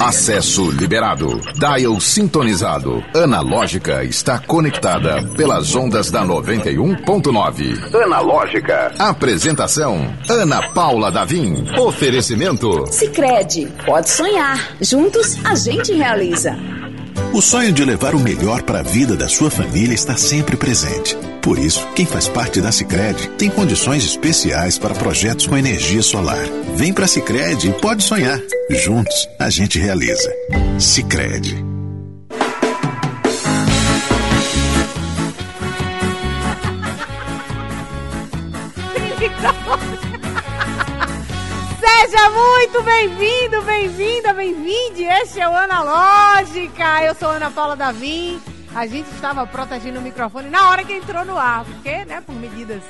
Acesso liberado. Dial sintonizado. Analógica está conectada pelas ondas da 91.9. Analógica. Apresentação: Ana Paula Davim. Oferecimento: Sicredi. Pode sonhar. Juntos a gente realiza. O sonho de levar o melhor para a vida da sua família está sempre presente. Por isso, quem faz parte da Sicredi tem condições especiais para projetos com energia solar. Vem para a Sicredi e pode sonhar. Juntos, a gente realiza. Sicredi. Seja muito bem-vindo, bem-vinda, bem-vinde. Este é o Analógica. Eu sou Ana Paula Davim. A gente estava protegendo o microfone na hora que entrou no ar, porque, né, por medidas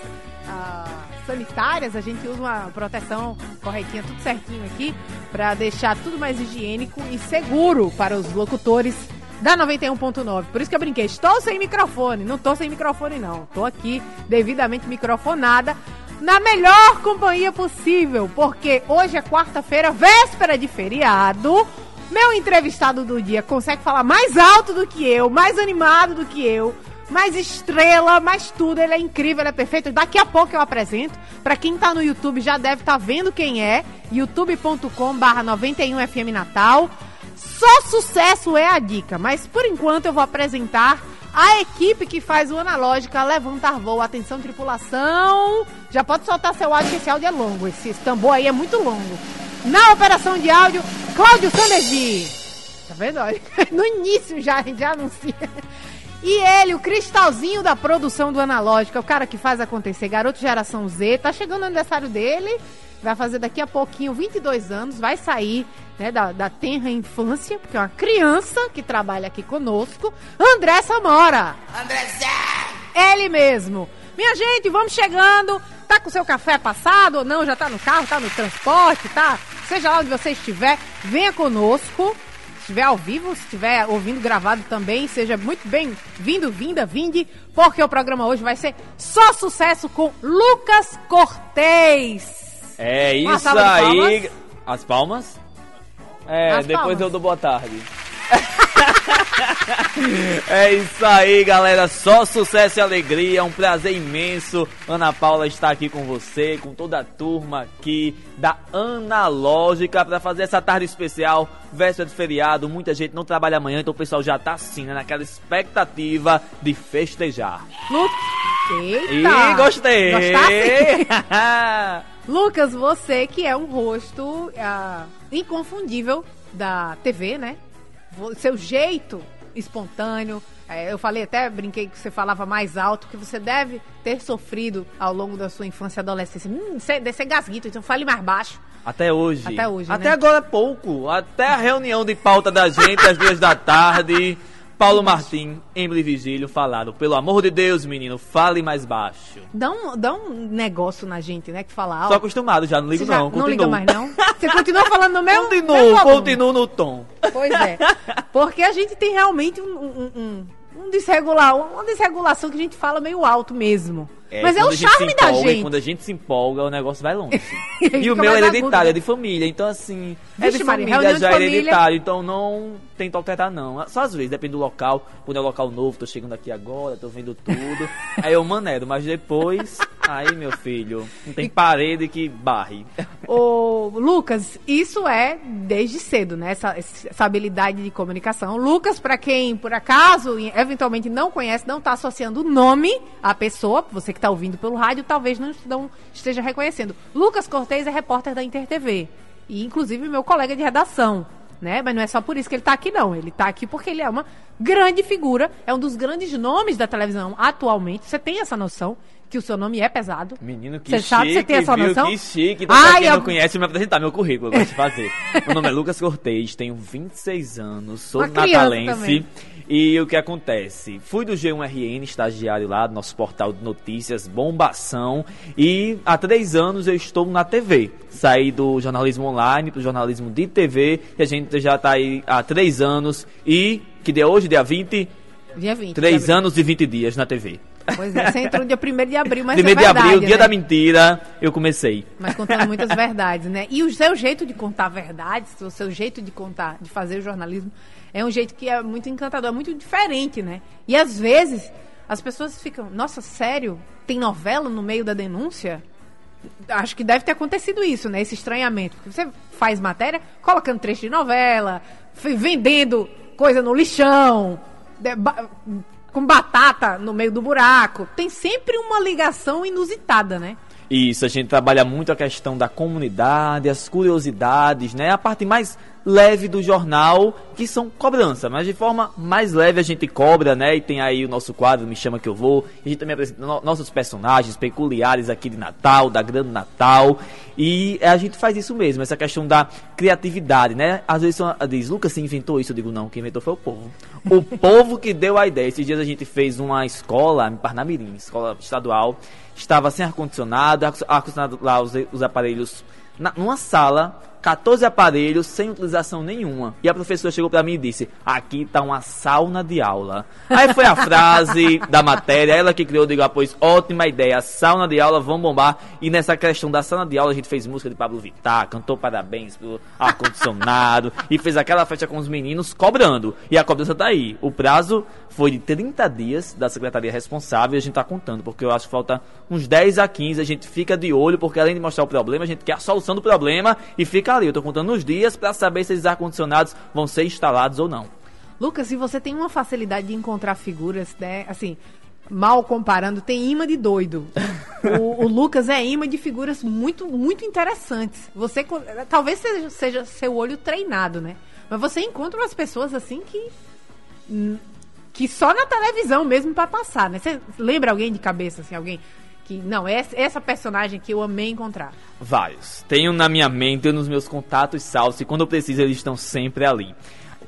ah, sanitárias, a gente usa uma proteção corretinha, tudo certinho aqui, para deixar tudo mais higiênico e seguro para os locutores da 91.9. Por isso que eu brinquei, estou sem microfone. Não estou sem microfone, não. Estou aqui devidamente microfonada na melhor companhia possível, porque hoje é quarta-feira, véspera de feriado. Meu entrevistado do dia consegue falar mais alto do que eu, mais animado do que eu, mais estrela, mais tudo. Ele é incrível, ele é perfeito. Daqui a pouco eu apresento. Para quem tá no YouTube já deve estar tá vendo quem é. youtube.com/91fm Natal. Só sucesso é a dica, mas por enquanto eu vou apresentar a equipe que faz o Analógica levantar voo. Atenção, tripulação. Já pode soltar seu áudio, que esse áudio é longo. Esse tambor aí é muito longo. Na operação de áudio, Cláudio Sandervi. Tá vendo? No início já, já anuncia. E ele, o cristalzinho da produção do Analógica, o cara que faz acontecer, garoto geração Z, tá chegando o aniversário dele, vai fazer daqui a pouquinho 22 anos, vai sair né, da, da tenra infância, porque é uma criança que trabalha aqui conosco, André Samora. André Ele mesmo. Minha gente, vamos chegando. Tá com seu café passado ou não? Já tá no carro, tá no transporte, tá? Seja lá onde você estiver, venha conosco. Se estiver ao vivo, se estiver ouvindo gravado também, seja muito bem-vindo, vinda, vinde, porque o programa hoje vai ser só sucesso com Lucas Cortez. É isso aí. As palmas? É, As depois palmas. eu dou boa tarde. é isso aí, galera. Só sucesso e alegria. Um prazer imenso. Ana Paula está aqui com você, com toda a turma aqui da Analógica para fazer essa tarde especial, véspera de feriado. Muita gente não trabalha amanhã, então o pessoal já tá assim, né, naquela expectativa de festejar. Eita! E gostei! Lucas, você que é um rosto uh, inconfundível da TV, né? Seu jeito espontâneo. É, eu falei até, brinquei que você falava mais alto, que você deve ter sofrido ao longo da sua infância e adolescência. Hum, deve ser gasguito, então fale mais baixo. Até hoje. Até hoje, Até né? agora pouco. Até a reunião de pauta da gente às duas da tarde. Paulo Martim, Emily Vigílio falaram, pelo amor de Deus, menino, fale mais baixo. Dá um, dá um negócio na gente, né, que fala alto. Sou acostumado já, não ligo já não, Não liga mais não? Você continua falando no meu? Continuo, continuo no tom. Pois é, porque a gente tem realmente um, um, um, um desregular, uma desregulação que a gente fala meio alto mesmo. É, Mas é o charme da gente. Quando a gente se empolga, o negócio vai longe. e o meu é hereditário, é de família. Então, assim, é de família, Maria, já é hereditário. Então, não tento alterar, não. Só às vezes, depende do local. Quando é um local novo, tô chegando aqui agora, tô vendo tudo. aí eu maneiro. Mas depois, aí, meu filho, não tem parede que barre. Ô, Lucas, isso é desde cedo, né? Essa, essa habilidade de comunicação. Lucas, para quem, por acaso, eventualmente não conhece, não tá associando o nome à pessoa, você que está ouvindo pelo rádio talvez não, não esteja reconhecendo. Lucas Cortez é repórter da Inter TV. E, inclusive, meu colega de redação. Né? Mas não é só por isso que ele está aqui, não. Ele está aqui porque ele é uma grande figura, é um dos grandes nomes da televisão atualmente. Você tem essa noção que o seu nome é pesado? Menino, que você chique, sabe, você tem essa viu? noção? Que chique. Então, Ai, pra quem eu... não conhece, me apresentar meu currículo, eu gosto de fazer. meu nome é Lucas Cortez, tenho 26 anos, sou uma natalense. E o que acontece? Fui do G1RN, estagiário lá nosso portal de notícias, Bombação, e há três anos eu estou na TV. Saí do jornalismo online para o jornalismo de TV, e a gente já está aí há três anos, e que dia é hoje, dia 20? Dia 20. Três anos e 20 dias na TV. Pois é, você entrou dia 1 de abril, mas 1 é de abril, dia né? da mentira, eu comecei. Mas contando muitas verdades, né? E o seu jeito de contar verdades, o seu jeito de contar, de fazer o jornalismo, é um jeito que é muito encantador, é muito diferente, né? E às vezes as pessoas ficam, nossa, sério? Tem novela no meio da denúncia? Acho que deve ter acontecido isso, né? Esse estranhamento. Porque você faz matéria colocando trecho de novela, vendendo coisa no lixão, com batata no meio do buraco. Tem sempre uma ligação inusitada, né? Isso, a gente trabalha muito a questão da comunidade, as curiosidades, né? A parte mais leve do jornal, que são cobrança, mas de forma mais leve a gente cobra, né? E tem aí o nosso quadro Me Chama Que Eu Vou. A gente também apresenta no nossos personagens peculiares aqui de Natal, da Grande Natal. E a gente faz isso mesmo, essa questão da criatividade, né? Às vezes diz, Lucas, você inventou isso? Eu digo, não, quem inventou foi o povo. O povo que deu a ideia. Esses dias a gente fez uma escola em Parnamirim, escola estadual, estava sem ar-condicionado, ar-condicionado lá, os, os aparelhos, na, numa sala 14 aparelhos sem utilização nenhuma. E a professora chegou para mim e disse: Aqui tá uma sauna de aula. Aí foi a frase da matéria, ela que criou, digo, ah, pois ótima ideia, sauna de aula, vamos bombar. E nessa questão da sauna de aula, a gente fez música de Pablo Vittar, cantou parabéns pelo ar-condicionado e fez aquela festa com os meninos cobrando. E a cobrança tá aí. O prazo foi de 30 dias da secretaria responsável e a gente tá contando, porque eu acho que falta uns 10 a 15. A gente fica de olho, porque além de mostrar o problema, a gente quer a solução do problema e fica ali. Eu tô contando os dias para saber se esses ar-condicionados vão ser instalados ou não. Lucas, se você tem uma facilidade de encontrar figuras, né? Assim, mal comparando, tem imã de doido. o, o, Lucas é imã de figuras muito, muito interessantes. Você talvez seja, seja seu olho treinado, né? Mas você encontra umas pessoas assim que que só na televisão mesmo para passar, né? Você lembra alguém de cabeça assim, alguém que não, essa, essa personagem que eu amei encontrar? Vários. Tenho na minha mente, nos meus contatos salvos, e quando eu preciso eles estão sempre ali.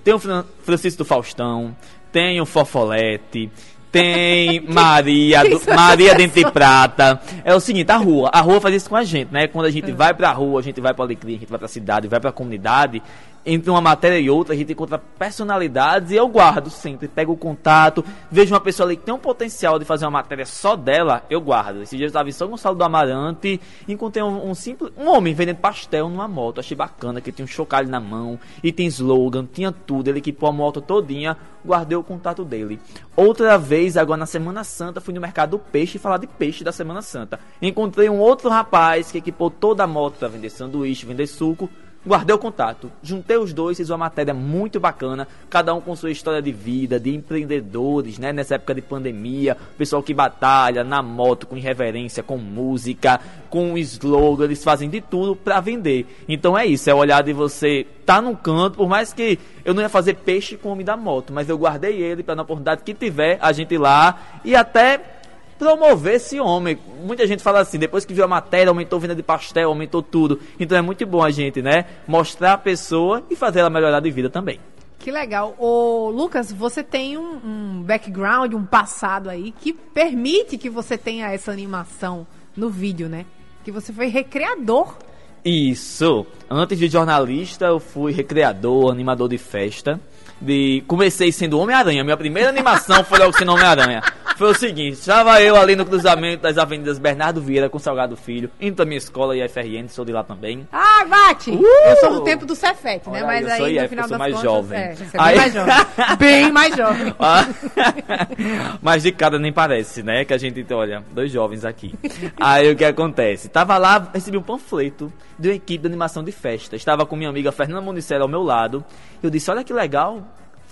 Tem o Francisco do Faustão, tem o Fofolete, tem Maria, do, Maria Dente de Prata. É o seguinte, a rua, a rua faz isso com a gente, né? Quando a gente vai pra rua, a gente vai pra alegria, a gente vai pra cidade, vai pra comunidade, entre uma matéria e outra, a gente encontra personalidades e eu guardo sempre. Pego o contato, vejo uma pessoa ali que tem um potencial de fazer uma matéria só dela, eu guardo. Esse dia eu estava em São Gonçalo do Amarante e encontrei um, um, simples. um homem vendendo pastel numa moto. Achei bacana, que tinha um chocalho na mão e tem slogan, tinha tudo. Ele equipou a moto todinha, guardei o contato dele. Outra vez, agora na Semana Santa, fui no mercado do peixe falar de peixe da Semana Santa. Encontrei um outro rapaz que equipou toda a moto para vender sanduíche, vender suco guardei o contato, juntei os dois, fiz uma matéria muito bacana, cada um com sua história de vida, de empreendedores, né? Nessa época de pandemia, pessoal que batalha na moto, com irreverência, com música, com slogan, eles fazem de tudo para vender. Então é isso, é olhar de você tá num canto, por mais que eu não ia fazer peixe com o homem da moto, mas eu guardei ele para na oportunidade que tiver a gente ir lá e até promover esse homem. Muita gente fala assim, depois que viu a matéria, aumentou a venda de pastel, aumentou tudo. Então é muito bom a gente, né, mostrar a pessoa e fazer ela melhorar de vida também. Que legal. Ô, Lucas, você tem um, um background, um passado aí que permite que você tenha essa animação no vídeo, né? Que você foi recreador. Isso. Antes de jornalista, eu fui recreador, animador de festa. De... Comecei sendo Homem-Aranha. Minha primeira animação foi logo sendo Homem-Aranha foi o seguinte: estava eu ali no cruzamento das avenidas Bernardo Vieira com Salgado Filho, indo da minha escola IFRN, sou de lá também. Ah, bate! Uh! Eu sou do tempo do Cefet, né? Mas aí, IF, no final eu sou mais contas, jovem. É, você é aí... mais jovem. bem mais jovem. Mas de cada nem parece, né? Que a gente, olha, dois jovens aqui. Aí o que acontece? Tava lá, recebi um panfleto de uma equipe de animação de festa. Estava com minha amiga Fernanda Monicela ao meu lado. Eu disse, olha que legal,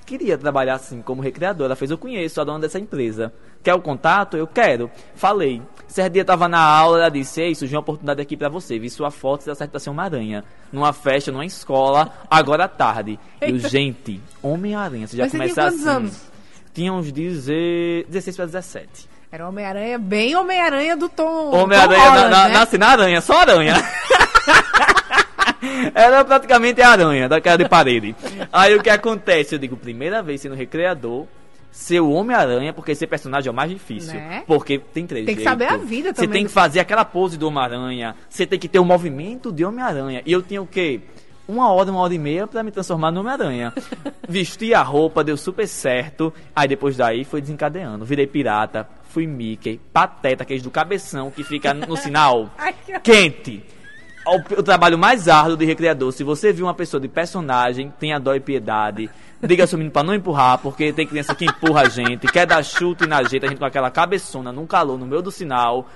queria trabalhar assim como recreadora. Ela fez, eu conheço a dona dessa empresa. Quer o contato? Eu quero. Falei. Certo dia tava na aula, ela disse, ei, surgiu uma oportunidade aqui para você. Vi sua foto da ser uma aranha. Numa festa, numa escola, agora à tarde. Eu, gente, Homem-Aranha, você já Mas começa você assim. Anos? Tinha uns 16 para 17. Era Homem-Aranha, bem Homem-Aranha do Tom. Homem-Aranha na, na, né? nasce na aranha, só aranha. Era praticamente a aranha daquela de parede. Aí o que acontece? Eu digo, primeira vez sendo recreador, ser o Homem-Aranha, porque ser personagem é o mais difícil. Né? Porque tem três Tem que saber a vida também. Você tem que fazer aquela pose do Homem-Aranha, você tem que ter o movimento de Homem-Aranha. E eu tinha o quê? uma hora, uma hora e meia para me transformar no Homem-Aranha. Vesti a roupa, deu super certo. Aí depois daí foi desencadeando. Virei pirata, fui Mickey, Pateta, aqueles do cabeção que fica no sinal quente. O, o, trabalho mais árduo de recreador. Se você viu uma pessoa de personagem, tenha dó e piedade. Diga seu menino pra não empurrar, porque tem criança que empurra a gente, quer dar chute na gente, a gente com aquela cabeçona num calor no meio do sinal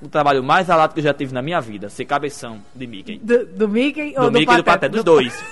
o trabalho mais alado que eu já tive na minha vida, ser cabeção de Mickey. Do, do Mickey do ou do Mickey do Pateta, dos dois.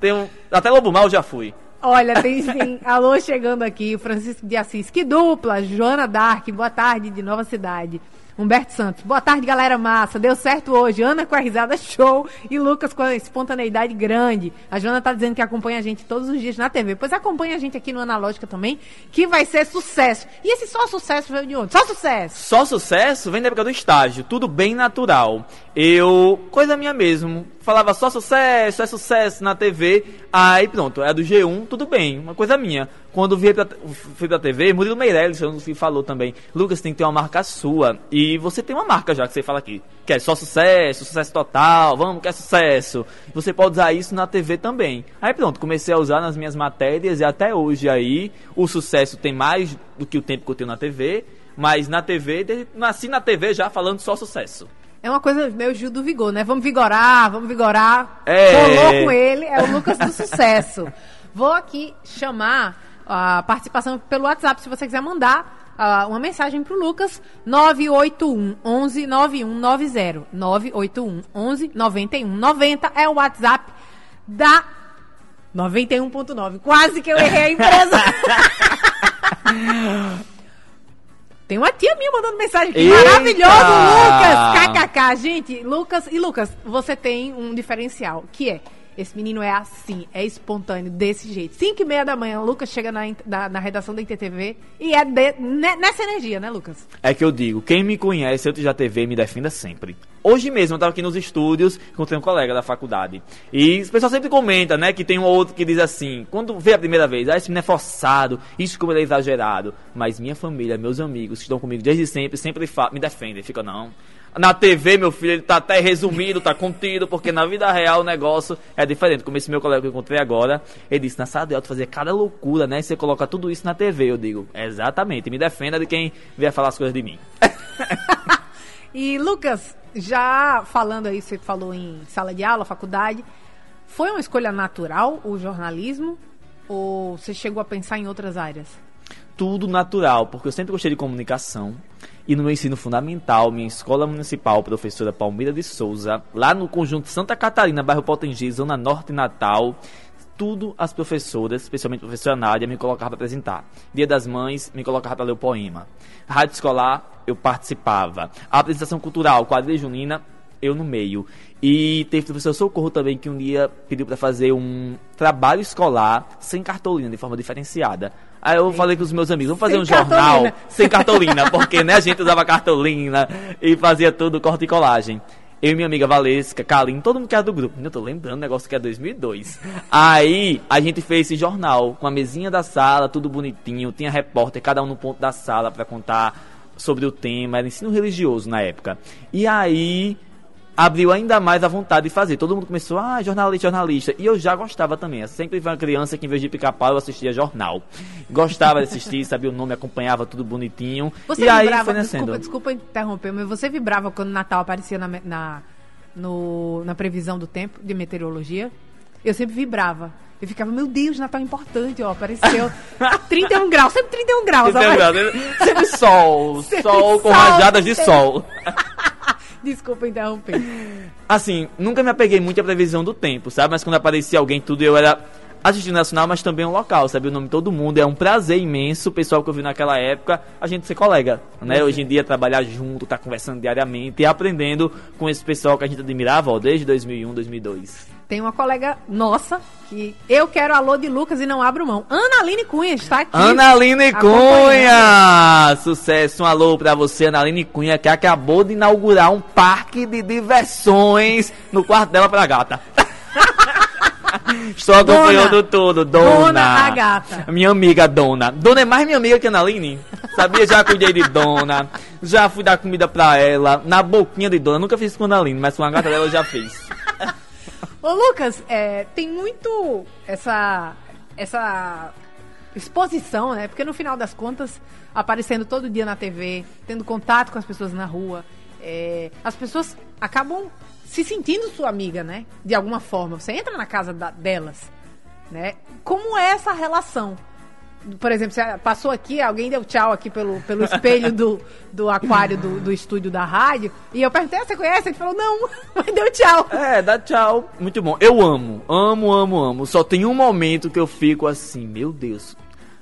tem um, até Lobo Mal já fui. Olha, tem sim. Alô, chegando aqui, Francisco de Assis. Que dupla, Joana Dark, boa tarde, de Nova Cidade. Humberto Santos. Boa tarde, galera massa. Deu certo hoje. Ana com a risada show e Lucas com a espontaneidade grande. A Joana tá dizendo que acompanha a gente todos os dias na TV. Pois acompanha a gente aqui no Analógica também, que vai ser sucesso. E esse só sucesso veio de onde? Só sucesso. Só sucesso vem da época do estágio. Tudo bem natural. Eu, coisa minha mesmo, falava só sucesso, é sucesso na TV. Aí pronto, é do G1, tudo bem, uma coisa minha. Quando fui pra, fui pra TV, Murilo Meirelles falou também, Lucas, tem que ter uma marca sua. E você tem uma marca já que você fala aqui. Que é só sucesso, sucesso total, vamos, que é sucesso. Você pode usar isso na TV também. Aí pronto, comecei a usar nas minhas matérias e até hoje aí o sucesso tem mais do que o tempo que eu tenho na TV. Mas na TV, nasci na TV já falando só sucesso. É uma coisa meio Gil do Vigor, né? Vamos vigorar, vamos vigorar. É. Colou com ele, é o Lucas do Sucesso. Vou aqui chamar a participação pelo WhatsApp, se você quiser mandar uh, uma mensagem pro Lucas, 981 11 9190. 981 11 91 90 é o WhatsApp da 91.9. Quase que eu errei a empresa. Tem uma tia minha mandando mensagem aqui. Eita! Maravilhoso, Lucas! KKK. Gente, Lucas. E Lucas, você tem um diferencial, que é. Esse menino é assim, é espontâneo, desse jeito. 5 e meia da manhã, o Lucas chega na, na, na redação da ITTV e é de, nessa energia, né, Lucas? É que eu digo, quem me conhece antes da TV me defenda sempre. Hoje mesmo eu estava aqui nos estúdios, encontrei um colega da faculdade. E o pessoal sempre comenta, né, que tem um outro que diz assim, quando vê a primeira vez, ah, esse menino é forçado, isso como ele é exagerado. Mas minha família, meus amigos que estão comigo desde sempre, sempre me defendem. Fica, não, na TV, meu filho, ele tá até resumido, tá contido, porque na vida real o negócio é diferente. Como esse meu colega que eu encontrei agora, ele disse, na sala de aula tu fazia cada loucura, né? E você coloca tudo isso na TV. Eu digo, exatamente, me defenda de quem vier falar as coisas de mim. e Lucas, já falando aí, você falou em sala de aula, faculdade, foi uma escolha natural o jornalismo? Ou você chegou a pensar em outras áreas? Tudo natural, porque eu sempre gostei de comunicação. E no meu ensino fundamental, minha escola municipal, professora Palmeira de Souza, lá no conjunto Santa Catarina, bairro Potengi, Zona Norte Natal, tudo as professoras, especialmente a professora Nádia, me colocavam para apresentar. Dia das Mães, me colocava para ler o poema. Rádio escolar, eu participava. A apresentação cultural, quadrilha junina, eu no meio. E teve o professor Socorro também que um dia pediu para fazer um trabalho escolar sem cartolina, de forma diferenciada. Aí eu falei com os meus amigos, vamos fazer sem um jornal sem cartolina, porque né, a gente usava cartolina e fazia tudo corte e colagem. Eu e minha amiga Valesca, Kalim, todo mundo que era do grupo. Eu tô lembrando, negócio que é 2002. Aí a gente fez esse jornal com a mesinha da sala, tudo bonitinho. Tinha repórter, cada um no ponto da sala para contar sobre o tema. Era ensino religioso na época. E aí abriu ainda mais a vontade de fazer. Todo mundo começou, ah, jornalista, jornalista. E eu já gostava também. Eu sempre fui uma criança que, em vez de picar-pau, eu assistia jornal. Gostava de assistir, sabia o nome, acompanhava tudo bonitinho. Você e aí foi nascendo. Desculpa, desculpa interromper, mas você vibrava quando o Natal aparecia na, na, no, na previsão do tempo de meteorologia? Eu sempre vibrava. Eu ficava, meu Deus, Natal é importante, ó, apareceu 31 graus, sempre 31 graus. 31 graus, sempre sol, sempre sol com rajadas de sol. Desculpa interromper. Assim, nunca me apeguei muito à previsão do tempo, sabe? Mas quando aparecia alguém, tudo eu era assistindo nacional, mas também um local, sabe? O nome de todo mundo. É um prazer imenso, o pessoal que eu vi naquela época, a gente ser colega, né? Uhum. Hoje em dia, trabalhar junto, tá conversando diariamente e aprendendo com esse pessoal que a gente admirava, ó, desde 2001, 2002. Tem uma colega nossa que eu quero alô de Lucas e não abro mão. Ana Aline Cunha está aqui. Ana Aline Cunha! Sucesso, um alô pra você, Ana Aline Cunha, que acabou de inaugurar um parque de diversões no quarto dela pra gata. Estou acompanhando tudo, Dona. Dona a gata. Minha amiga Dona. Dona é mais minha amiga que a Ana Aline. Sabia? Já cuidei de Dona. Já fui dar comida pra ela. Na boquinha de Dona. Nunca fiz com a Ana Aline, mas com a gata dela eu já fiz. Ô, Lucas, é, tem muito essa, essa exposição, né? Porque no final das contas, aparecendo todo dia na TV, tendo contato com as pessoas na rua, é, as pessoas acabam se sentindo sua amiga, né? De alguma forma. Você entra na casa da, delas, né? Como é essa relação? Por exemplo, você passou aqui, alguém deu tchau aqui pelo, pelo espelho do, do aquário do, do estúdio da rádio, e eu perguntei, ah, você conhece? Ele falou, não, mas deu tchau. É, dá tchau. Muito bom. Eu amo, amo, amo, amo. Só tem um momento que eu fico assim, meu Deus,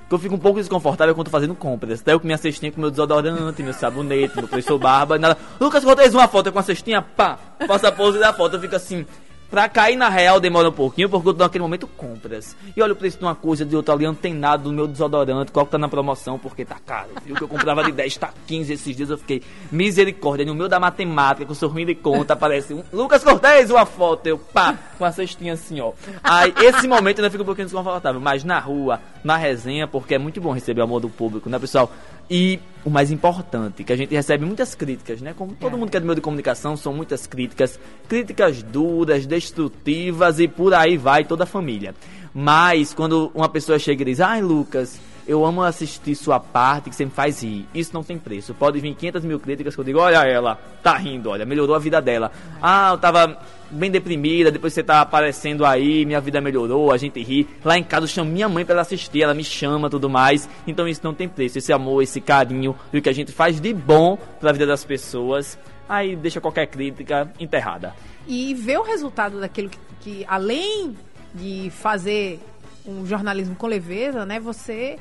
que eu fico um pouco desconfortável quando tô fazendo compras. Daí eu com minha cestinha com meu desodorante, meu sabonete, meu preço barba, nada. Lucas, Cortez, uma foto com a cestinha, pá, faça a pose da foto. Eu fico assim, Pra cair na real demora um pouquinho, porque eu tô naquele momento compras. E olha o preço de uma coisa, de outra ali, antenado no meu desodorante, qual que tá na promoção, porque tá caro. Viu que eu comprava de 10, tá 15 esses dias, eu fiquei misericórdia. No meio da matemática, com o sorrindo de conta, aparece um Lucas Cortez, uma foto, eu pá, com a cestinha assim, ó. Aí, esse momento ainda fica um pouquinho desconfortável, mas na rua, na resenha, porque é muito bom receber o amor do público, né, pessoal? E o mais importante, que a gente recebe muitas críticas, né? Como todo é. mundo que é do meio de comunicação, são muitas críticas, críticas duras, destrutivas e por aí vai toda a família. Mas quando uma pessoa chega e diz: "Ai, Lucas, eu amo assistir sua parte, que sempre faz rir. Isso não tem preço. Pode vir 500 mil críticas que eu digo, olha ela, tá rindo, olha, melhorou a vida dela. Ah, eu tava bem deprimida, depois você tá aparecendo aí, minha vida melhorou, a gente ri. Lá em casa eu chamo minha mãe para ela assistir, ela me chama tudo mais. Então isso não tem preço. Esse amor, esse carinho, e o que a gente faz de bom pra vida das pessoas, aí deixa qualquer crítica enterrada. E ver o resultado daquilo que, que além de fazer um jornalismo com leveza, né, você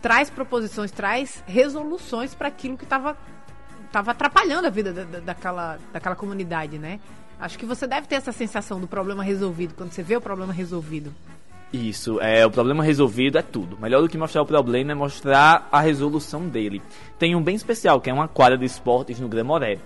traz proposições, traz resoluções para aquilo que estava tava atrapalhando a vida da, da, daquela, daquela comunidade, né? Acho que você deve ter essa sensação do problema resolvido, quando você vê o problema resolvido. Isso, é, o problema resolvido é tudo. Melhor do que mostrar o problema é mostrar a resolução dele. Tem um bem especial, que é uma quadra de esportes no Gremoré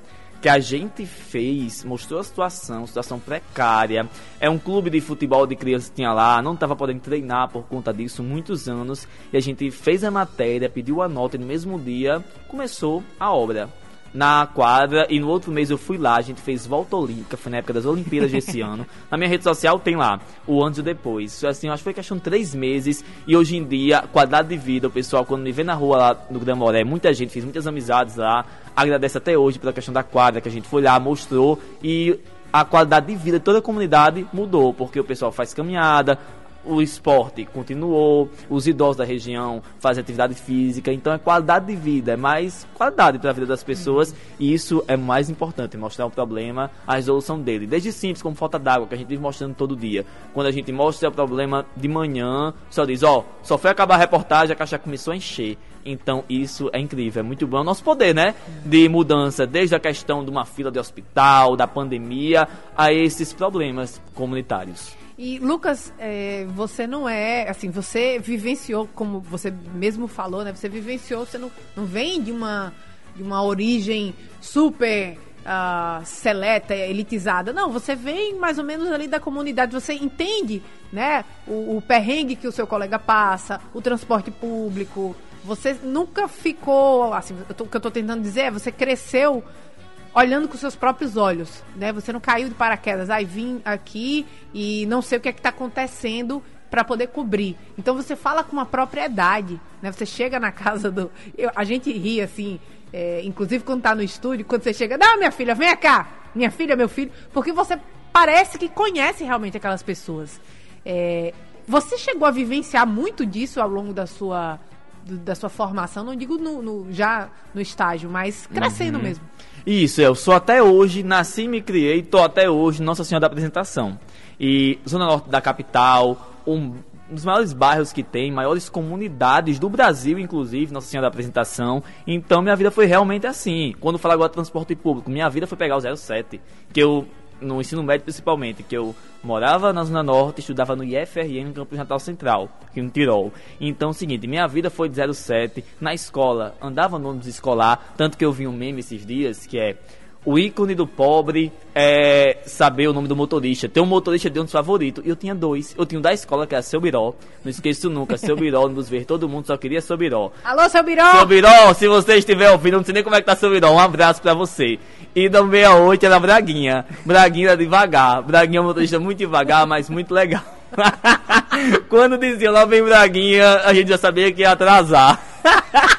que a gente fez, mostrou a situação, situação precária. É um clube de futebol de crianças que tinha lá, não estava podendo treinar por conta disso muitos anos. E a gente fez a matéria, pediu a nota e no mesmo dia começou a obra na quadra e no outro mês eu fui lá, a gente fez volta olímpica, foi na época das Olimpíadas desse ano. Na minha rede social tem lá o antes e depois. Assim, acho que foi questão de três meses e hoje em dia, qualidade de vida, o pessoal quando me vê na rua lá no Gramoré, muita gente, fiz muitas amizades lá, agradece até hoje pela questão da quadra que a gente foi lá, mostrou e a qualidade de vida de toda a comunidade mudou, porque o pessoal faz caminhada, o esporte continuou, os idosos da região fazem atividade física, então é qualidade de vida, é mais qualidade para a vida das pessoas e isso é mais importante, mostrar o problema, a resolução dele. Desde simples, como falta d'água, que a gente vive mostrando todo dia. Quando a gente mostra o problema de manhã, só diz, ó, oh, só foi acabar a reportagem, a caixa começou a encher. Então isso é incrível, é muito bom. É o nosso poder, né? De mudança, desde a questão de uma fila de hospital, da pandemia, a esses problemas comunitários. E Lucas, é, você não é, assim, você vivenciou, como você mesmo falou, né? Você vivenciou, você não, não vem de uma, de uma origem super uh, seleta, elitizada. Não, você vem mais ou menos ali da comunidade, você entende, né? O, o perrengue que o seu colega passa, o transporte público. Você nunca ficou, assim, o que eu estou tentando dizer é, você cresceu olhando com seus próprios olhos, né? Você não caiu de paraquedas, aí vim aqui e não sei o que é que está acontecendo para poder cobrir. Então você fala com uma propriedade, né? Você chega na casa do, eu, a gente ri assim, é, inclusive quando tá no estúdio, quando você chega, não, minha filha, vem cá, minha filha, meu filho, porque você parece que conhece realmente aquelas pessoas. É, você chegou a vivenciar muito disso ao longo da sua da sua formação, não digo no, no já no estágio, mas crescendo uhum. mesmo. Isso, eu sou até hoje, nasci e me criei, tô até hoje Nossa Senhora da Apresentação. E Zona Norte da capital, um dos maiores bairros que tem, maiores comunidades do Brasil, inclusive, Nossa Senhora da Apresentação. Então minha vida foi realmente assim. Quando falo agora de transporte público, minha vida foi pegar o 07, que eu no ensino médio principalmente, que eu morava na Zona Norte, estudava no IFRN, no Campus Natal Central, aqui no Tirol. Então, o seguinte, minha vida foi de 07, na escola, andava no ônibus escolar, tanto que eu vi um meme esses dias, que é o ícone do pobre é saber o nome do motorista. Tem um motorista de um dos favoritos. E eu tinha dois. Eu tinha um da escola, que era seu Biró. Não esqueço nunca. Seu Biró, nos ver. Todo mundo só queria seu Biró. Alô, seu Biró! Seu Biró, se você estiver ouvindo, não sei nem como é que tá seu Biró. Um abraço pra você. E da 68 era Braguinha. Braguinha era devagar. Braguinha é um motorista muito devagar, mas muito legal. Quando dizia lá vem Braguinha, a gente já sabia que ia atrasar.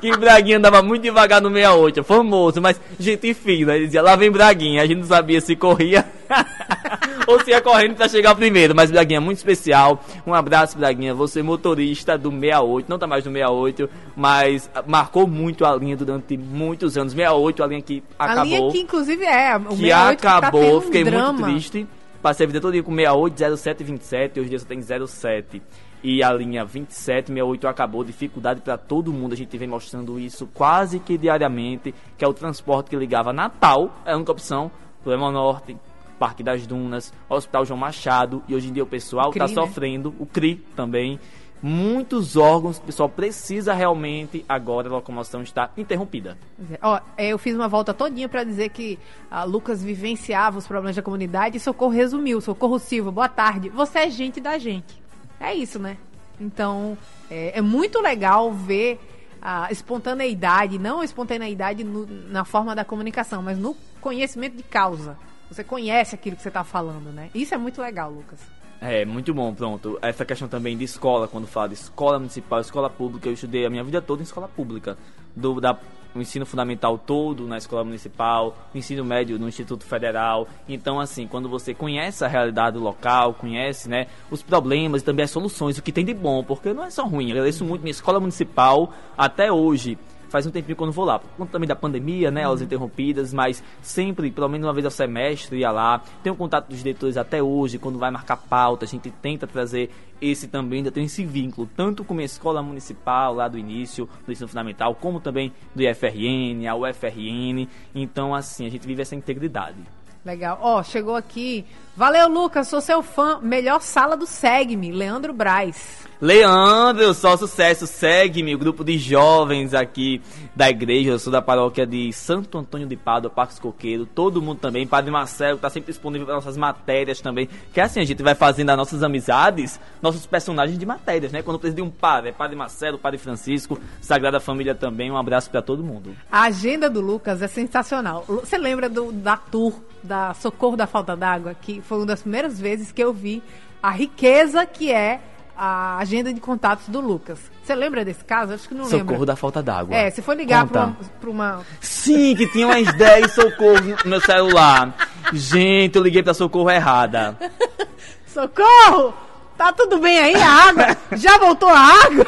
que Braguinha andava muito devagar no 68, famoso, mas gente fina. Ele dizia, lá vem Braguinha. A gente não sabia se corria ou se ia correndo para chegar primeiro. Mas Braguinha é muito especial. Um abraço, Braguinha. Você motorista do 68, não tá mais no 68, mas marcou muito a linha durante muitos anos. 68, a linha que acabou. A linha que inclusive é, o que 68 acabou, que tá fiquei drama. muito triste. Passei a vida toda com 68, 07 27, hoje em dia só tem 07 e a linha 2768 acabou. Dificuldade para todo mundo. A gente vem mostrando isso quase que diariamente, que é o transporte que ligava Natal, é a única opção, Problema Norte, Parque das Dunas, Hospital João Machado, e hoje em dia o pessoal está né? sofrendo, o CRI também. Muitos órgãos, o pessoal precisa realmente, agora a locomoção está interrompida. Ó, eu fiz uma volta todinha para dizer que a Lucas vivenciava os problemas da comunidade e Socorro resumiu. Socorro Silva, boa tarde. Você é gente da gente. É isso, né? Então, é, é muito legal ver a espontaneidade, não a espontaneidade no, na forma da comunicação, mas no conhecimento de causa. Você conhece aquilo que você está falando, né? Isso é muito legal, Lucas. É, muito bom, pronto. Essa questão também de escola, quando fala de escola municipal, escola pública, eu estudei a minha vida toda em escola pública. Do, da o ensino fundamental todo na escola municipal, o ensino médio no Instituto Federal. Então, assim, quando você conhece a realidade local, conhece, né, os problemas e também as soluções, o que tem de bom, porque não é só ruim. Eu agradeço muito minha escola municipal até hoje faz um tempinho que eu não vou lá. Por conta também da pandemia, né? Aulas uhum. interrompidas, mas sempre, pelo menos uma vez ao semestre, ia lá. Tenho contato dos diretores até hoje, quando vai marcar pauta, a gente tenta trazer esse também, ainda tem esse vínculo, tanto com a escola municipal lá do início, do ensino fundamental, como também do IFRN, a UFRN. Então, assim, a gente vive essa integridade. Legal. Ó, oh, chegou aqui. Valeu, Lucas, sou seu fã. Melhor sala do Segue-me, Leandro Braz. Leandro, só sucesso, segue-me, o grupo de jovens aqui da igreja, eu sou da paróquia de Santo Antônio de Pádua, Parques Coqueiro, todo mundo também, Padre Marcelo, tá sempre disponível para nossas matérias também, que assim, a gente vai fazendo as nossas amizades, nossos personagens de matérias, né? Quando precisa de um padre, é Padre Marcelo, Padre Francisco, Sagrada Família também, um abraço para todo mundo. A agenda do Lucas é sensacional. Você lembra do, da tour da Socorro da Falta d'Água, que foi uma das primeiras vezes que eu vi a riqueza que é a agenda de contatos do Lucas. Você lembra desse caso? Acho que não socorro. Socorro da falta d'água. É, se for ligar para uma, uma, Sim, que tinha umas 10 socorros no meu celular. Gente, eu liguei pra socorro errada. socorro! Tá tudo bem aí a água? Já voltou a água?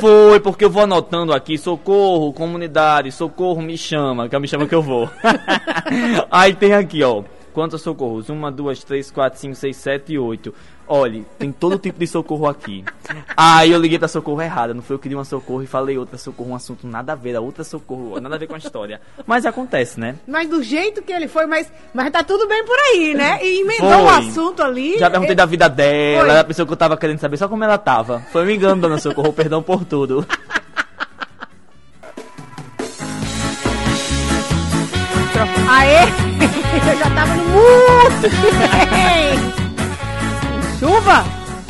Foi, porque eu vou anotando aqui, socorro, comunidade, socorro, me chama, que me chama que eu vou. aí tem aqui, ó, quantos socorros? Uma, duas, três, quatro, cinco, seis, sete, oito. Olha, tem todo tipo de socorro aqui. Aí eu liguei pra socorro errada. Não foi eu que dei uma socorro e falei outra socorro, um assunto nada a ver, a outra socorro, nada a ver com a história. Mas acontece, né? Mas do jeito que ele foi, mas, mas tá tudo bem por aí, né? E emendou o um assunto ali. Já perguntei da vida dela, foi. da pessoa que eu tava querendo saber só como ela tava. Foi me engano, dona Socorro, perdão por tudo. Aê! Eu já tava no muito Chuva?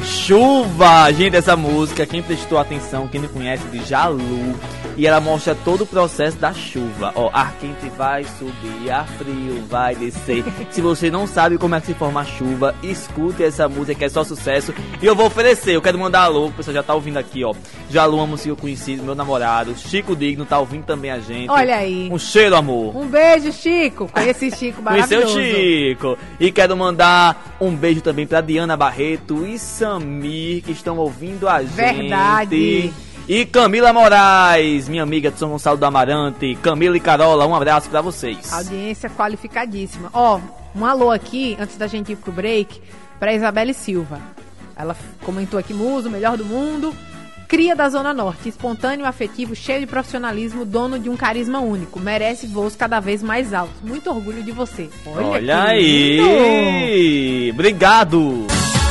Chuva! Gente, essa música, quem prestou atenção, quem não conhece, de Jalu. E ela mostra todo o processo da chuva. Ó, ar quente vai subir, ar frio vai descer. se você não sabe como é que se forma a chuva, escute essa música que é só sucesso. E eu vou oferecer, eu quero mandar alô, o pessoal já tá ouvindo aqui, ó. Jalu, uma música conhecido, meu namorado. Chico Digno tá ouvindo também a gente. Olha aí. Um cheiro, amor. Um beijo, Chico. Conheci Chico, maravilhoso. Conheceu Chico. E quero mandar um beijo também pra Diana Barreto e Samir, que estão ouvindo a gente. Verdade. E Camila Moraes, minha amiga de São Gonçalo do Amarante. Camila e Carola, um abraço para vocês. Audiência qualificadíssima. Ó, um alô aqui, antes da gente ir pro break, pra Isabelle Silva. Ela comentou aqui, Muso, melhor do mundo. Cria da Zona Norte, espontâneo, afetivo, cheio de profissionalismo, dono de um carisma único. Merece voos cada vez mais altos. Muito orgulho de você. Olha, Olha aí! Obrigado!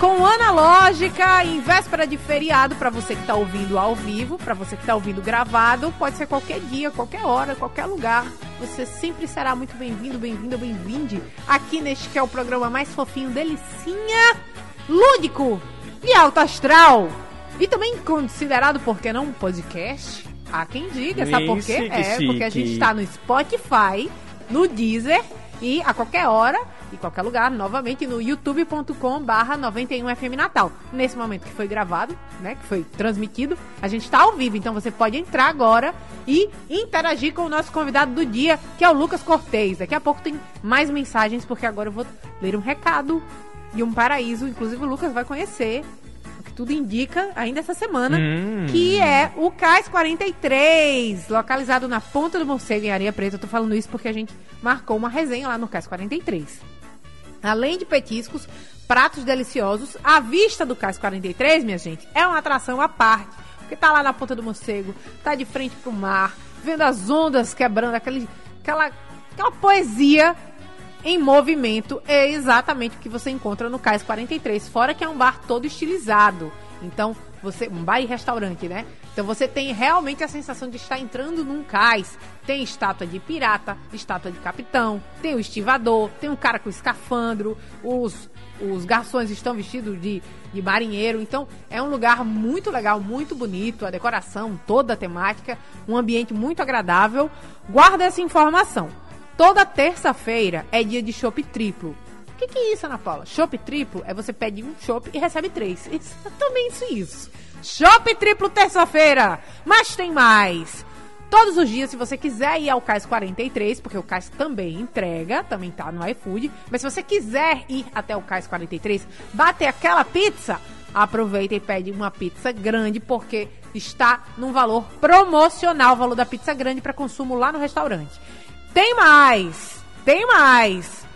com analógica em véspera de feriado para você que está ouvindo ao vivo, para você que está ouvindo gravado, pode ser qualquer dia, qualquer hora, qualquer lugar. Você sempre será muito bem-vindo, bem-vindo, bem-vinde aqui neste que é o programa mais fofinho, delicinha, lúdico e alto astral. E também considerado, por que não, um podcast? Há quem diga, sabe por quê? É, porque a gente está no Spotify, no Deezer e a qualquer hora e qualquer lugar, novamente no youtube.com barra 91FM Natal. Nesse momento que foi gravado, né, que foi transmitido, a gente está ao vivo, então você pode entrar agora e interagir com o nosso convidado do dia, que é o Lucas Cortez. Daqui a pouco tem mais mensagens, porque agora eu vou ler um recado e um paraíso, inclusive o Lucas vai conhecer tudo indica, ainda essa semana, hum. que é o Cais 43, localizado na Ponta do Morcego, em Areia Preta. Eu tô falando isso porque a gente marcou uma resenha lá no Cais 43. Além de petiscos, pratos deliciosos, a vista do Cais 43, minha gente, é uma atração à parte. Porque tá lá na Ponta do Morcego, tá de frente pro mar, vendo as ondas quebrando, aquele, aquela, aquela poesia em movimento é exatamente o que você encontra no Cais 43, fora que é um bar todo estilizado. Então, você um bar e restaurante, né? Então você tem realmente a sensação de estar entrando num cais. Tem estátua de pirata, estátua de capitão, tem o estivador, tem um cara com escafandro, os os garçons estão vestidos de, de marinheiro. Então é um lugar muito legal, muito bonito, a decoração, toda a temática, um ambiente muito agradável. Guarda essa informação. Toda terça-feira é dia de chopp triplo. O que, que, é isso, Ana Paula? Chopp triplo é você pede um chopp e recebe três. Exatamente isso. Chopp triplo terça-feira. Mas tem mais. Todos os dias, se você quiser ir ao Cais 43, porque o Cais também entrega, também tá no iFood. Mas se você quiser ir até o Cais 43, bater aquela pizza, aproveita e pede uma pizza grande, porque está num valor promocional o valor da pizza grande para consumo lá no restaurante. Tem mais! Tem mais!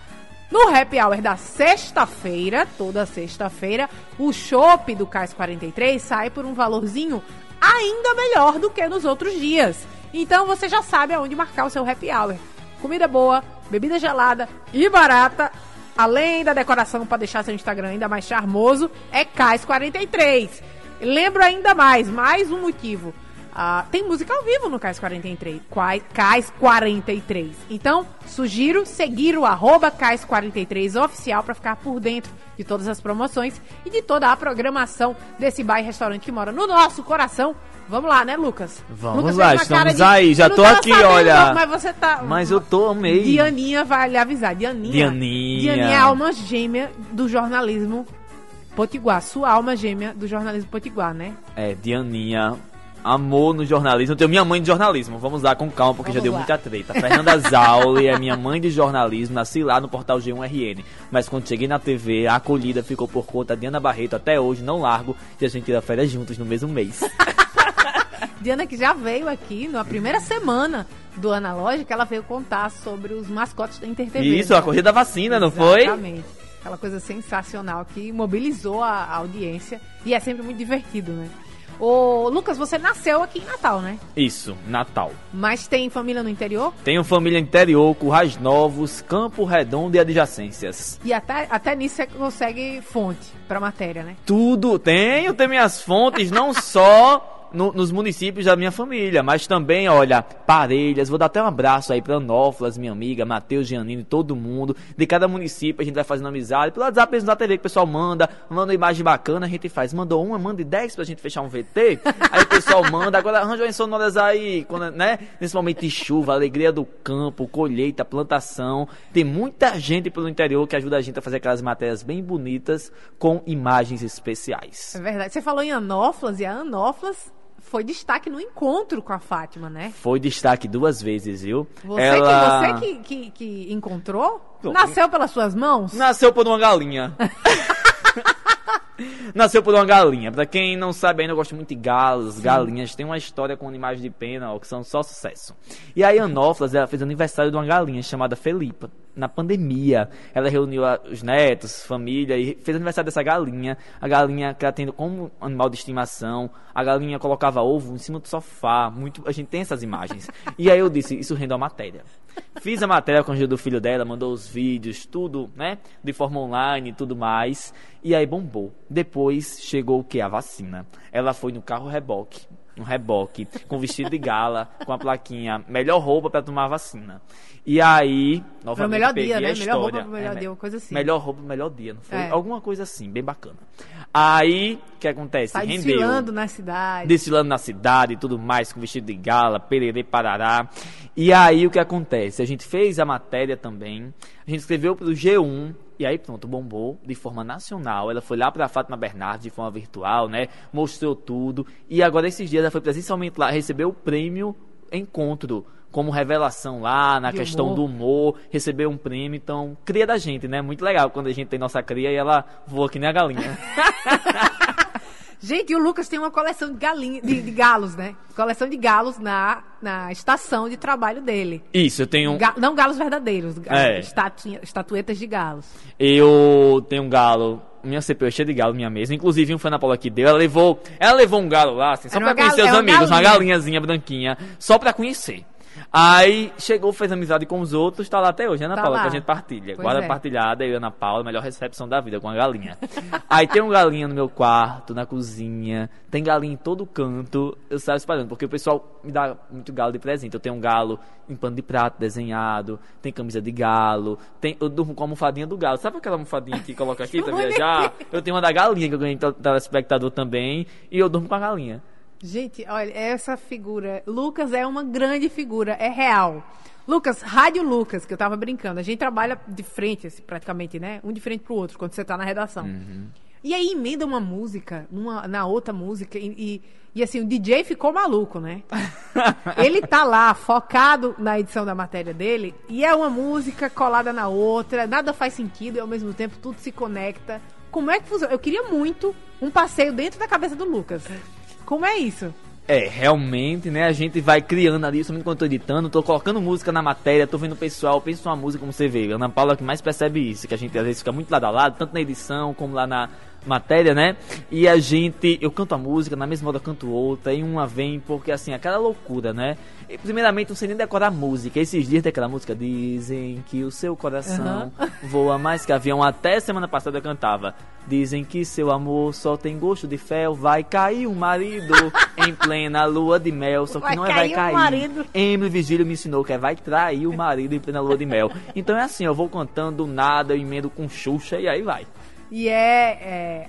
No happy hour da sexta-feira, toda sexta-feira, o chopp do Cais 43 sai por um valorzinho ainda melhor do que nos outros dias. Então você já sabe aonde marcar o seu happy hour. Comida boa, bebida gelada e barata, além da decoração para deixar seu Instagram ainda mais charmoso, é Cais 43. Lembro ainda mais, mais um motivo Uh, tem música ao vivo no Cais 43. Cais 43. Então, sugiro seguir o arroba Cais 43 oficial para ficar por dentro de todas as promoções e de toda a programação desse bar e restaurante que mora no nosso coração. Vamos lá, né, Lucas? Vamos Lucas lá, estamos de... aí. Já tô aqui, olha. Mas você tá. Mas eu tô meio. Dianinha vai lhe avisar. Dianinha. Dianinha. Dianinha é a alma gêmea do jornalismo Potiguar. Sua alma gêmea do jornalismo Potiguar, né? É, Dianinha amor no jornalismo. Eu tenho minha mãe de jornalismo. Vamos lá com calma, porque Vamos já deu lá. muita treta. Fernanda Zauli é minha mãe de jornalismo. Nasci lá no portal G1RN. Mas quando cheguei na TV, a acolhida ficou por conta de Ana Barreto. Até hoje, não largo. E a gente tira férias juntos no mesmo mês. Diana que já veio aqui na primeira semana do Analógica, ela veio contar sobre os mascotes da InterTV. Isso, né? a corrida da vacina, não foi? Exatamente. Aquela coisa sensacional que mobilizou a, a audiência. E é sempre muito divertido, né? Ô, Lucas, você nasceu aqui em Natal, né? Isso, Natal. Mas tem família no interior? Tenho família interior, Currais Novos, Campo Redondo e adjacências. E até, até nisso você consegue fonte pra matéria, né? Tudo, tenho, tenho minhas fontes, não só no, nos municípios da minha família, mas também, olha, Parelhas, vou dar até um abraço aí para Anófilas, minha amiga, Matheus, Giannini, todo mundo, de cada município a gente vai fazendo amizade, pelo WhatsApp mesmo da TV que o pessoal manda, manda uma imagem bacana, a gente faz, mandou uma, manda dez pra gente fechar um VT, aí o pessoal manda, agora arranja em sonoras aí, quando, né, nesse momento de chuva, alegria do campo, colheita, plantação, tem muita gente pelo interior que ajuda a gente a fazer aquelas matérias bem bonitas com imagens especiais. É verdade, você falou em Anófilas, e a Anófilas foi destaque no encontro com a Fátima, né? Foi destaque duas vezes, viu? Você, Ela... que, você que, que, que encontrou? Nasceu pelas suas mãos? Nasceu por uma galinha. Nasceu por uma galinha. Pra quem não sabe ainda, eu gosto muito de galos, Sim. galinhas. Tem uma história com animais de pena, ó, que são só sucesso. E aí, Anófilas, ela fez aniversário de uma galinha chamada Felipa. Na pandemia, ela reuniu os netos, família, e fez aniversário dessa galinha. A galinha que ela tendo como animal de estimação. A galinha colocava ovo em cima do sofá. Muito, a gente tem essas imagens. E aí eu disse, isso rende uma matéria. Fiz a matéria com o do filho dela, mandou os vídeos, tudo, né? De forma online e tudo mais. E aí bombou. Depois chegou o que? A vacina. Ela foi no carro reboque um reboque, com vestido de gala, com a plaquinha, melhor roupa para tomar a vacina. E aí, novamente, foi o melhor dia, né? Melhor roupa pro melhor é, dia, uma coisa assim. Melhor roupa, melhor dia, não foi? É. Alguma coisa assim, bem bacana. Aí, o que acontece? Tá Rendeu, desfilando na cidade. Desfilando na cidade e tudo mais, com vestido de gala, pererê, parará. E aí, o que acontece? A gente fez a matéria também, a gente escreveu pro G1, e aí pronto, bombou de forma nacional. Ela foi lá para Fátima Bernardes de forma virtual, né? Mostrou tudo. E agora esses dias ela foi presencialmente lá, recebeu o prêmio Encontro como revelação lá na de questão humor. do humor, recebeu um prêmio, então cria da gente, né? Muito legal quando a gente tem nossa cria e ela voa que nem a galinha. Gente, e o Lucas tem uma coleção de, galinha, de, de, galos, né? Coleção de galos na, na estação de trabalho dele. Isso, eu tenho. Ga, não galos verdadeiros, é. estatu, estatuetas de galos. Eu tenho um galo. Minha CPU é cheia de galo, minha mesa. Inclusive, um foi na Paula que deu. Ela levou, ela levou um galo lá, assim, só Era pra conhecer os amigos, uma galinhazinha branquinha, só pra conhecer. Aí chegou, fez amizade com os outros, tá lá até hoje, Ana tá Paula, lá. que a gente partilha. Pois Guarda é. partilhada, eu e Ana Paula, melhor recepção da vida com a galinha. Aí tem um galinha no meu quarto, na cozinha, tem galinha em todo canto, eu saio espalhando, porque o pessoal me dá muito galo de presente. Eu tenho um galo em pano de prato desenhado, tem camisa de galo, tem, eu durmo com a almofadinha do galo. Sabe aquela almofadinha que coloca aqui pra viajar? Eu tenho uma da galinha que eu ganhei do telespectador também, e eu durmo com a galinha. Gente, olha, essa figura. Lucas é uma grande figura, é real. Lucas, Rádio Lucas, que eu tava brincando. A gente trabalha de frente, assim, praticamente, né? Um de frente pro outro, quando você tá na redação. Uhum. E aí emenda uma música numa, na outra música e, e, e, assim, o DJ ficou maluco, né? Ele tá lá, focado na edição da matéria dele, e é uma música colada na outra, nada faz sentido e ao mesmo tempo tudo se conecta. Como é que funciona? Eu queria muito um passeio dentro da cabeça do Lucas. Como é isso? É, realmente, né? A gente vai criando ali, somente quando eu tô editando, tô colocando música na matéria, tô vendo o pessoal, penso uma música como você vê. Ana Paula é que mais percebe isso, que a gente às vezes fica muito lado a lado, tanto na edição como lá na, matéria, né? E a gente, eu canto a música, na mesma hora eu canto outra, e uma vem, porque assim, aquela loucura, né? E, primeiramente, não sei nem decorar a música. Esses dias tem aquela música, dizem que o seu coração uhum. voa mais que avião. Até semana passada eu cantava. Dizem que seu amor só tem gosto de fel, vai cair um marido em plena lua de mel. Só que vai não é vai cair. Um marido. Emily Vigílio me ensinou que é vai trair o marido em plena lua de mel. Então é assim, eu vou cantando nada, eu emendo com Xuxa e aí vai. E é, é,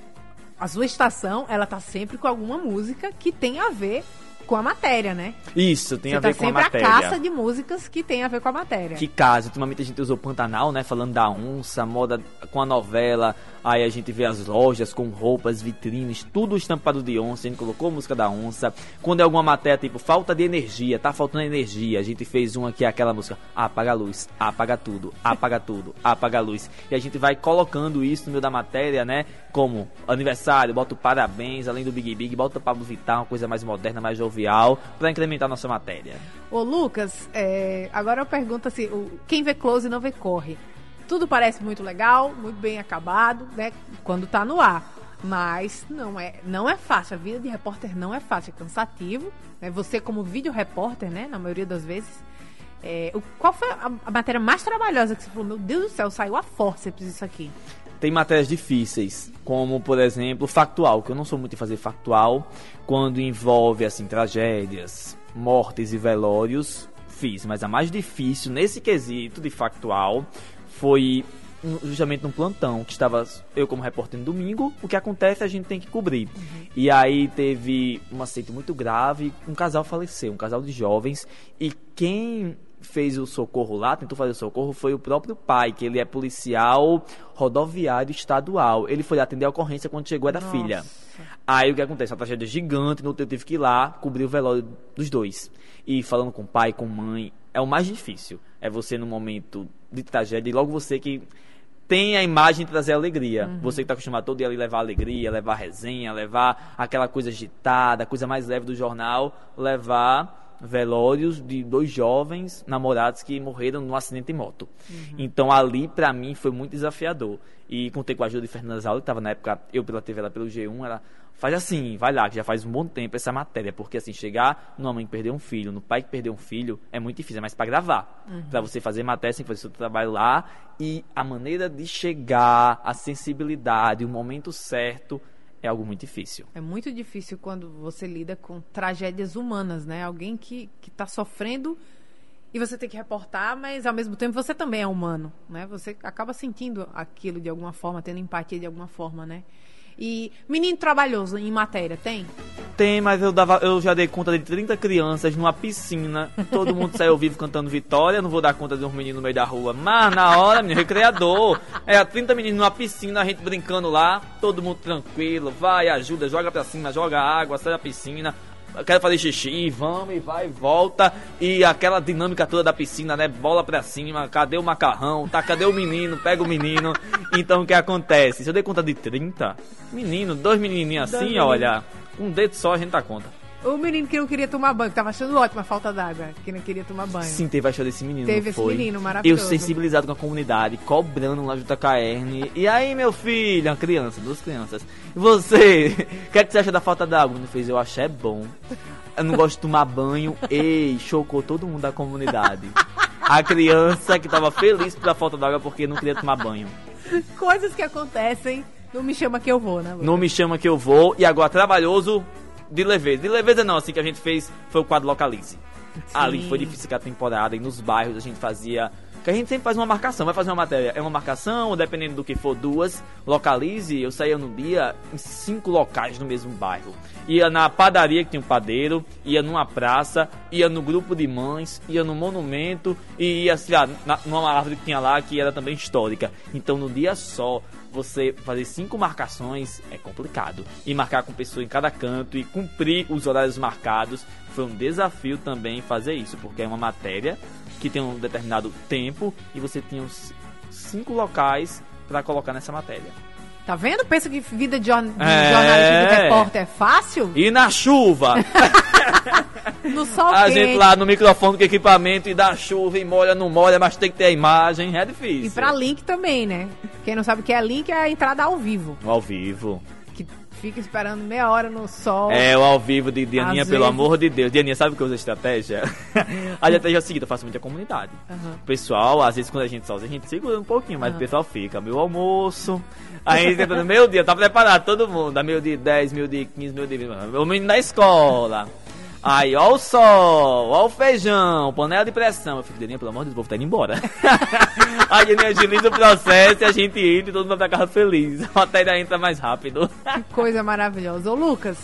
A sua estação, ela tá sempre com alguma música que tem a ver com a matéria, né? Isso, tem Você a ver tá com a matéria. a caça de músicas que tem a ver com a matéria. Que caso, ultimamente a gente usou Pantanal, né? Falando da onça, moda com a novela, Aí a gente vê as lojas com roupas, vitrines, tudo estampado de onça. A gente colocou a música da onça. Quando é alguma matéria tipo falta de energia, tá faltando energia, a gente fez uma que é aquela música apaga a luz, apaga tudo, apaga tudo, apaga a luz. E a gente vai colocando isso no meio da matéria, né? Como aniversário, bota parabéns, além do Big Big, bota o Pablo Vittar, uma coisa mais moderna, mais jovial, para incrementar nossa matéria. Ô Lucas, é, agora eu pergunto assim: quem vê close não vê corre. Tudo parece muito legal, muito bem acabado, né? Quando tá no ar. Mas não é, não é fácil. A vida de repórter não é fácil, é cansativo. Né? Você, como vídeo repórter, né? Na maioria das vezes. É, o, qual foi a, a, matéria mais trabalhosa que você falou? Meu Deus do céu, saiu a forceps isso aqui. Tem matérias difíceis, como por exemplo, factual, que eu não sou muito de fazer factual, quando envolve assim tragédias, mortes e velórios, fiz, mas a mais difícil nesse quesito de factual foi justamente num plantão que estava eu como repórter no domingo. O que acontece a gente tem que cobrir. Uhum. e aí teve um acidente muito grave. Um casal faleceu um casal de jovens. E quem fez o socorro lá tentou fazer o socorro foi o próprio pai que ele é policial rodoviário estadual ele foi atender a ocorrência quando chegou era Nossa. filha aí o que acontece uma tragédia gigante no eu tive que ir lá cobrir o velório dos dois e falando com o pai com mãe é o mais difícil é você no momento de tragédia e logo você que tem a imagem de trazer alegria. Uhum. Você que está acostumado todo dia ali levar alegria, levar resenha, levar aquela coisa agitada, a coisa mais leve do jornal, levar velórios de dois jovens namorados que morreram num acidente de moto. Uhum. Então ali para mim foi muito desafiador. E contei com a ajuda de Fernanda Zaula, que estava na época eu pela TV, ela pelo G1, ela faz assim, vai lá, que já faz um bom tempo essa matéria, porque assim, chegar numa mãe que perdeu um filho, no pai que perdeu um filho, é muito difícil, é mais para gravar. Uhum. Para você fazer matéria, que fazer seu trabalho lá, e a maneira de chegar, a sensibilidade, o momento certo, é algo muito difícil. É muito difícil quando você lida com tragédias humanas, né? Alguém que está sofrendo e você tem que reportar, mas ao mesmo tempo você também é humano, né? Você acaba sentindo aquilo de alguma forma, tendo empatia de alguma forma, né? E menino trabalhoso em matéria, tem? Tem, mas eu, dava, eu já dei conta de 30 crianças numa piscina. Todo mundo saiu vivo cantando vitória. Não vou dar conta de uns meninos no meio da rua. Mas na hora, menino, recreador. É, 30 meninos numa piscina, a gente brincando lá. Todo mundo tranquilo. Vai, ajuda, joga pra cima, joga água, sai da piscina quero fazer xixi, vamos e vai volta. E aquela dinâmica toda da piscina, né? Bola pra cima, cadê o macarrão? Tá, cadê o menino? Pega o menino. Então o que acontece? Se eu dei conta de 30, menino, dois menininhos assim, olha, um dedo só a gente dá conta. O menino que não queria tomar banho, que tava achando ótima a falta d'água, que não queria tomar banho. Sim, teve a show desse menino. Teve esse menino maravilhoso. Eu sensibilizado com a comunidade, cobrando lá junto a KR. E aí, meu filho, uma criança, duas crianças. Você, o que, é que você acha da falta d'água? Ele fez, eu achei bom. Eu não gosto de tomar banho. Ei, chocou todo mundo da comunidade. A criança que tava feliz pela falta d'água porque não queria tomar banho. Coisas que acontecem. Não me chama que eu vou, né? Não me chama que eu vou. E agora, trabalhoso, de leveza. De leveza não, assim que a gente fez foi o quadro Localize. Sim. Ali foi difícil a temporada e nos bairros a gente fazia. Que a gente sempre faz uma marcação, vai fazer uma matéria. É uma marcação, ou dependendo do que for, duas. Localize, eu saía no dia em cinco locais no mesmo bairro. Ia na padaria que tinha um padeiro, ia numa praça, ia no grupo de mães, ia no monumento e ia, sei lá, na, numa árvore que tinha lá que era também histórica. Então no dia só você fazer cinco marcações é complicado. E marcar com pessoa em cada canto e cumprir os horários marcados foi um desafio também fazer isso, porque é uma matéria que tem um determinado tempo e você tinha uns cinco locais para colocar nessa matéria. Tá vendo? Pensa que vida de, jorn de é... jornalista de repórter é fácil? E na chuva! no sol A quente. gente lá no microfone com equipamento e dá chuva e molha, não molha, mas tem que ter a imagem, é difícil. E pra link também, né? Quem não sabe o que é link é a entrada ao vivo. Ao vivo. Fica esperando meia hora no sol. É, o ao vivo de Dianinha, Às pelo vezes... amor de Deus. Dianinha, sabe o que usa estratégia? a estratégia é a seguinte, eu faço muita comunidade. Uhum. O pessoal, às vezes quando a gente sozinho, a gente segura um pouquinho, mas uhum. o pessoal fica, meu almoço. Aí entra meu dia, tá preparado todo mundo. Dá meio de 10, meio de 15, meio de 20. O menino na escola. Aí, ó o sol, ó o feijão, panela de pressão. Eu fico, Deninha, pelo amor de Deus, vou estar indo embora. Aí ele agiliza o processo e a gente entra e todo mundo vai pra casa feliz. A matéria entra mais rápido. Que coisa maravilhosa. Ô, Lucas,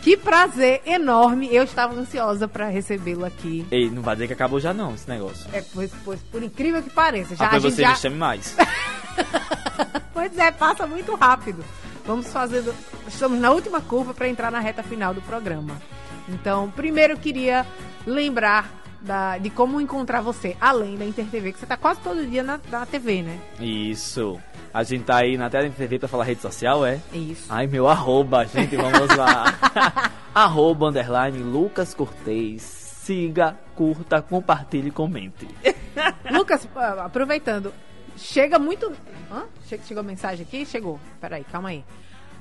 que prazer enorme. Eu estava ansiosa para recebê-lo aqui. Ei, não vai dizer que acabou já não esse negócio. É, pois, pois por incrível que pareça. Já, ah, você já... me chame mais. pois é, passa muito rápido. Vamos fazendo. Estamos na última curva para entrar na reta final do programa. Então, primeiro eu queria lembrar da, de como encontrar você, além da InterTV, que você tá quase todo dia na, na TV, né? Isso. A gente tá aí na tela da InterTV pra falar rede social, é? Isso. Ai, meu arroba, gente, vamos lá. arroba, underline, Lucas Cortez. Siga, curta, compartilhe comente. Lucas, aproveitando, chega muito... Hã? Chegou mensagem aqui? Chegou. Peraí, calma aí.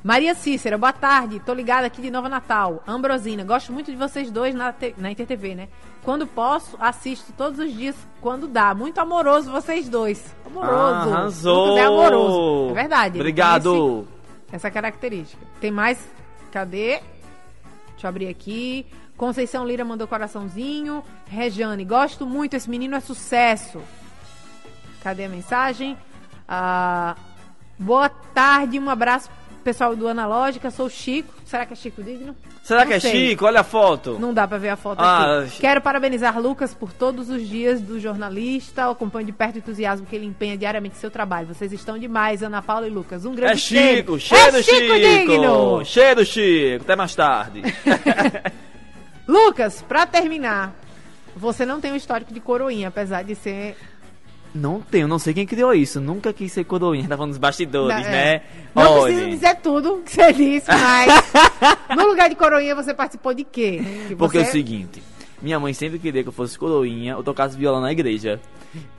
Maria Cícera, boa tarde. Tô ligada aqui de Nova Natal. Ambrosina, gosto muito de vocês dois na, te, na InterTV, né? Quando posso, assisto todos os dias, quando dá. Muito amoroso vocês dois. Amoroso. Arrasou. Muito bem amoroso. É verdade. Obrigado. essa característica. Tem mais? Cadê? Deixa eu abrir aqui. Conceição Lira mandou coraçãozinho. Rejane, gosto muito. Esse menino é sucesso. Cadê a mensagem? Ah, boa tarde, um abraço pessoal do Analógica, sou o Chico. Será que é Chico Digno? Será Não que é Chico? Olha a foto. Não dá pra ver a foto ah, aqui. Quero parabenizar Lucas por todos os dias do jornalista. Eu acompanho de perto o entusiasmo que ele empenha diariamente em seu trabalho. Vocês estão demais, Ana Paula e Lucas. Um grande É Chico, cheiro é Chico, Chico Digno. Cheiro Chico. Até mais tarde. Lucas, pra terminar, você não tem um histórico de coroinha, apesar de ser Não tenho, não sei quem criou isso. Nunca quis ser coroinha, tava nos bastidores, Não, é. né? Não Olha, precisa dizer tudo que você disse, mas no lugar de coroinha você participou de quê? Que Porque é você- o seguinte, minha mãe sempre queria que eu fosse coroinha ou tocasse violão na igreja.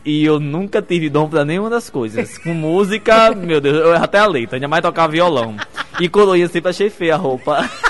E eu nunca tive dom pra nenhuma das coisas. Com música, meu Deus, eu até a letra, ainda mais tocar violão. E coroinha sempre achei feia a roupa.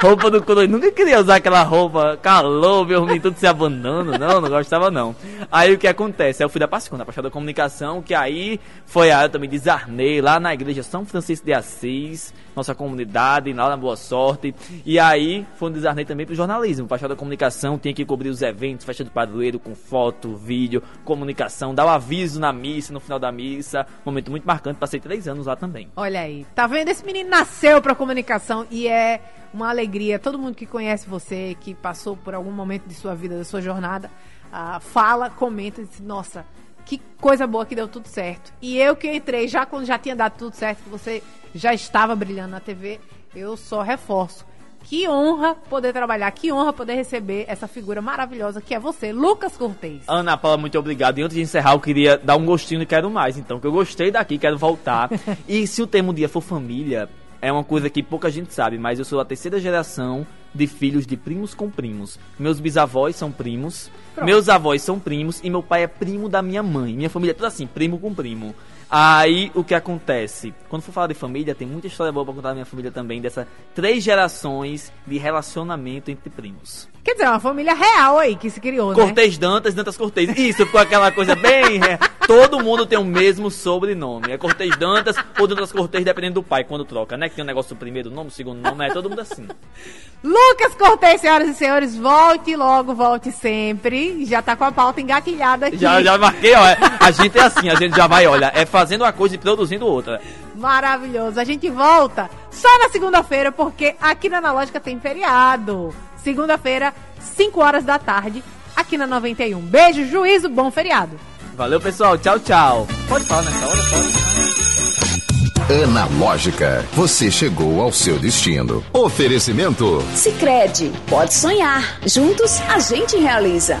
roupa do coroinha, nunca queria usar aquela roupa, calor, meu menino, tudo se abanando, não, não gostava não. Aí o que acontece? Aí eu fui da Pascona, da Paixão da Comunicação, que aí foi a eu também desarnei lá na igreja São Francisco de Assis, nossa comunidade, lá na Boa Sorte. E aí foi um desarnei também pro jornalismo. Paixão da Comunicação tinha que cobrir os eventos, festa do padroeiro, com foto, vídeo, comunicação, dar o aviso na missa, no final da missa. Momento muito marcante, passei três anos lá também. Olha aí, tá vendo? Esse menino nasceu pra comunicação e é uma alegria. Todo mundo que conhece você, que passou por algum momento de sua vida, da sua jornada, ah, fala, comenta e diz, nossa, que coisa boa que deu tudo certo. E eu que entrei já quando já tinha dado tudo certo, que você já estava brilhando na TV, eu só reforço. Que honra poder trabalhar, que honra poder receber essa figura maravilhosa que é você, Lucas Cortez. Ana Paula, muito obrigado. E antes de encerrar, eu queria dar um gostinho e quero mais. Então, que eu gostei daqui, quero voltar. e se o tema um dia for família, é uma coisa que pouca gente sabe, mas eu sou a terceira geração de filhos de primos com primos. Meus bisavós são primos, Pronto. meus avós são primos e meu pai é primo da minha mãe. Minha família é tudo assim, primo com primo. Aí o que acontece? Quando for falar de família, tem muita história boa pra contar da minha família também, dessa três gerações de relacionamento entre primos. Quer dizer, é uma família real aí que se criou, né? Cortez Dantas, Dantas Cortez. Isso, ficou aquela coisa bem. é, todo mundo tem o mesmo sobrenome. É Cortez Dantas ou Dantas Cortez, dependendo do pai, quando troca, né? Que tem um negócio do primeiro nome, segundo nome, é todo mundo assim. Lucas Cortez, senhoras e senhores, volte logo, volte sempre. Já tá com a pauta engatilhada aqui. Já, já marquei, ó. A gente é assim, a gente já vai, olha, é fazendo uma coisa e produzindo outra. Maravilhoso. A gente volta só na segunda-feira, porque aqui na Analógica tem feriado. Segunda-feira, 5 horas da tarde, aqui na 91. Beijo, juízo, bom feriado. Valeu, pessoal. Tchau, tchau. Pode falar nessa hora, pode. Analógica, você chegou ao seu destino. Oferecimento Sicredi, pode sonhar. Juntos a gente realiza.